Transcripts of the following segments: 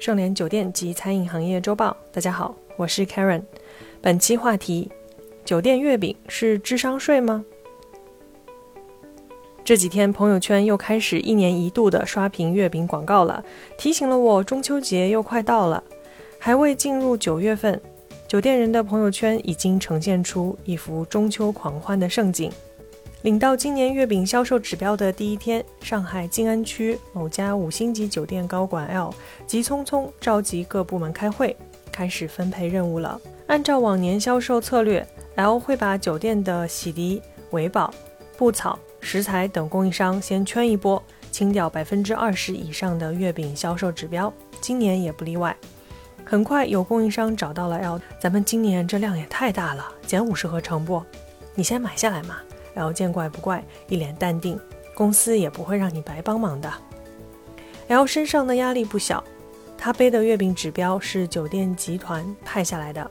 盛联酒店及餐饮行业周报，大家好，我是 Karen。本期话题：酒店月饼是智商税吗？这几天朋友圈又开始一年一度的刷屏月饼广告了，提醒了我中秋节又快到了。还未进入九月份，酒店人的朋友圈已经呈现出一幅中秋狂欢的盛景。领到今年月饼销售指标的第一天，上海静安区某家五星级酒店高管 L 急匆匆召集各部门开会，开始分配任务了。按照往年销售策略，L 会把酒店的洗涤、维保、布草、食材等供应商先圈一波，清掉百分之二十以上的月饼销售指标。今年也不例外。很快有供应商找到了 L，咱们今年这量也太大了，减五十盒成不？你先买下来嘛。L 见怪不怪，一脸淡定，公司也不会让你白帮忙的。L 身上的压力不小，他背的月饼指标是酒店集团派下来的。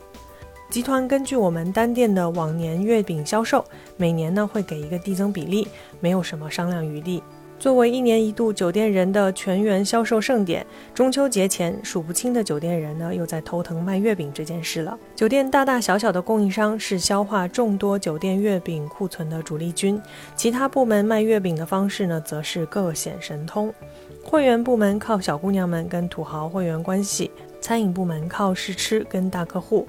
集团根据我们单店的往年月饼销售，每年呢会给一个递增比例，没有什么商量余地。作为一年一度酒店人的全员销售盛典，中秋节前数不清的酒店人呢，又在头疼卖月饼这件事了。酒店大大小小的供应商是消化众多酒店月饼库存的主力军，其他部门卖月饼的方式呢，则是各显神通。会员部门靠小姑娘们跟土豪会员关系，餐饮部门靠试吃跟大客户，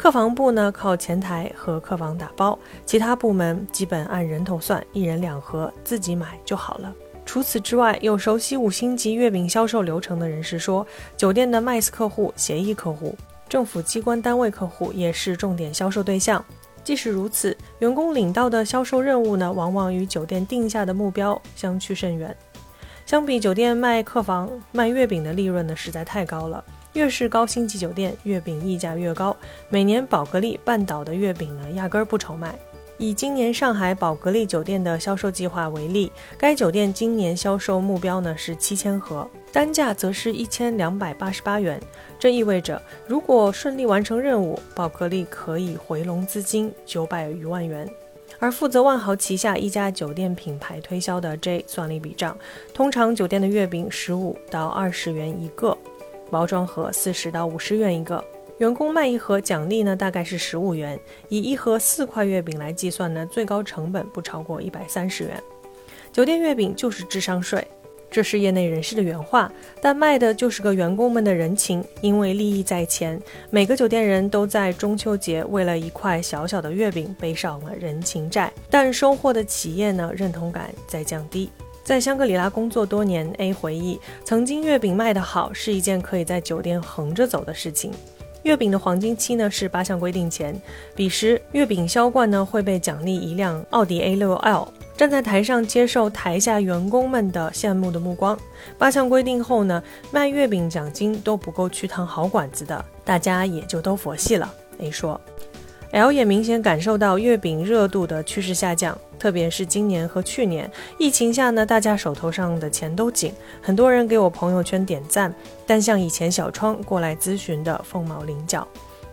客房部呢靠前台和客房打包，其他部门基本按人头算，一人两盒，自己买就好了。除此之外，有熟悉五星级月饼销售流程的人士说，酒店的 MICE 客户、协议客户、政府机关单位客户也是重点销售对象。即使如此，员工领到的销售任务呢，往往与酒店定下的目标相去甚远。相比酒店卖客房、卖月饼的利润呢，实在太高了。越是高星级酒店，月饼溢价越高。每年宝格丽、半岛的月饼呢，压根儿不愁卖。以今年上海宝格丽酒店的销售计划为例，该酒店今年销售目标呢是七千盒，单价则是一千两百八十八元。这意味着，如果顺利完成任务，宝格丽可以回笼资金九百余万元。而负责万豪旗下一家酒店品牌推销的 J 算了一笔账，通常酒店的月饼十五到二十元一个，包装盒四十到五十元一个。员工卖一盒奖励呢，大概是十五元。以一盒四块月饼来计算呢，最高成本不超过一百三十元。酒店月饼就是智商税，这是业内人士的原话。但卖的就是个员工们的人情，因为利益在前，每个酒店人都在中秋节为了一块小小的月饼背上了人情债。但收获的企业呢，认同感在降低。在香格里拉工作多年，A 回忆，曾经月饼卖得好是一件可以在酒店横着走的事情。月饼的黄金期呢是八项规定前，彼时月饼销冠呢会被奖励一辆奥迪 A6L。站在台上接受台下员工们的羡慕的目光。八项规定后呢，卖月饼奖金都不够去趟好馆子的，大家也就都佛系了。A 说。L 也明显感受到月饼热度的趋势下降，特别是今年和去年疫情下呢，大家手头上的钱都紧，很多人给我朋友圈点赞，但像以前小窗过来咨询的凤毛麟角。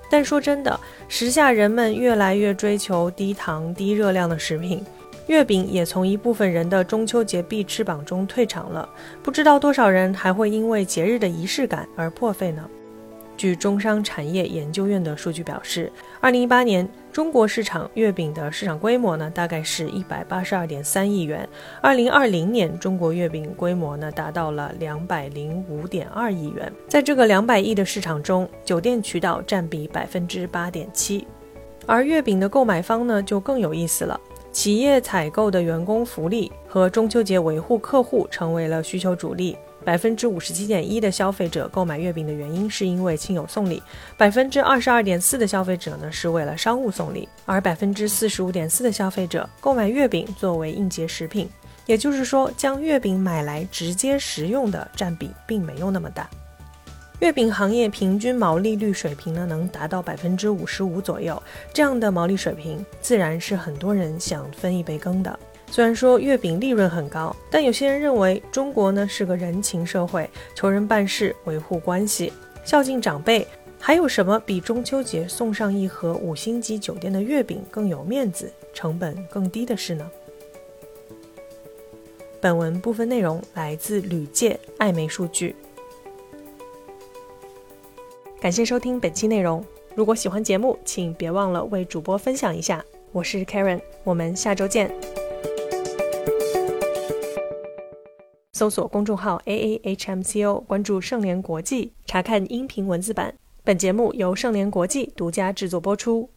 但说真的，时下人们越来越追求低糖、低热量的食品，月饼也从一部分人的中秋节必吃榜中退场了。不知道多少人还会因为节日的仪式感而破费呢？据中商产业研究院的数据表示，二零一八年中国市场月饼的市场规模呢，大概是一百八十二点三亿元。二零二零年中国月饼规模呢，达到了两百零五点二亿元。在这个两百亿的市场中，酒店渠道占比百分之八点七，而月饼的购买方呢，就更有意思了。企业采购的员工福利和中秋节维护客户成为了需求主力。百分之五十七点一的消费者购买月饼的原因是因为亲友送礼，百分之二十二点四的消费者呢是为了商务送礼，而百分之四十五点四的消费者购买月饼作为应节食品。也就是说，将月饼买来直接食用的占比并没有那么大。月饼行业平均毛利率水平呢能达到百分之五十五左右，这样的毛利水平自然是很多人想分一杯羹的。虽然说月饼利润很高，但有些人认为中国呢是个人情社会，求人办事，维护关系，孝敬长辈，还有什么比中秋节送上一盒五星级酒店的月饼更有面子、成本更低的事呢？本文部分内容来自旅界艾媒数据。感谢收听本期内容。如果喜欢节目，请别忘了为主播分享一下。我是 Karen，我们下周见。搜索公众号 A A H M C O，关注盛联国际，查看音频文字版。本节目由盛联国际独家制作播出。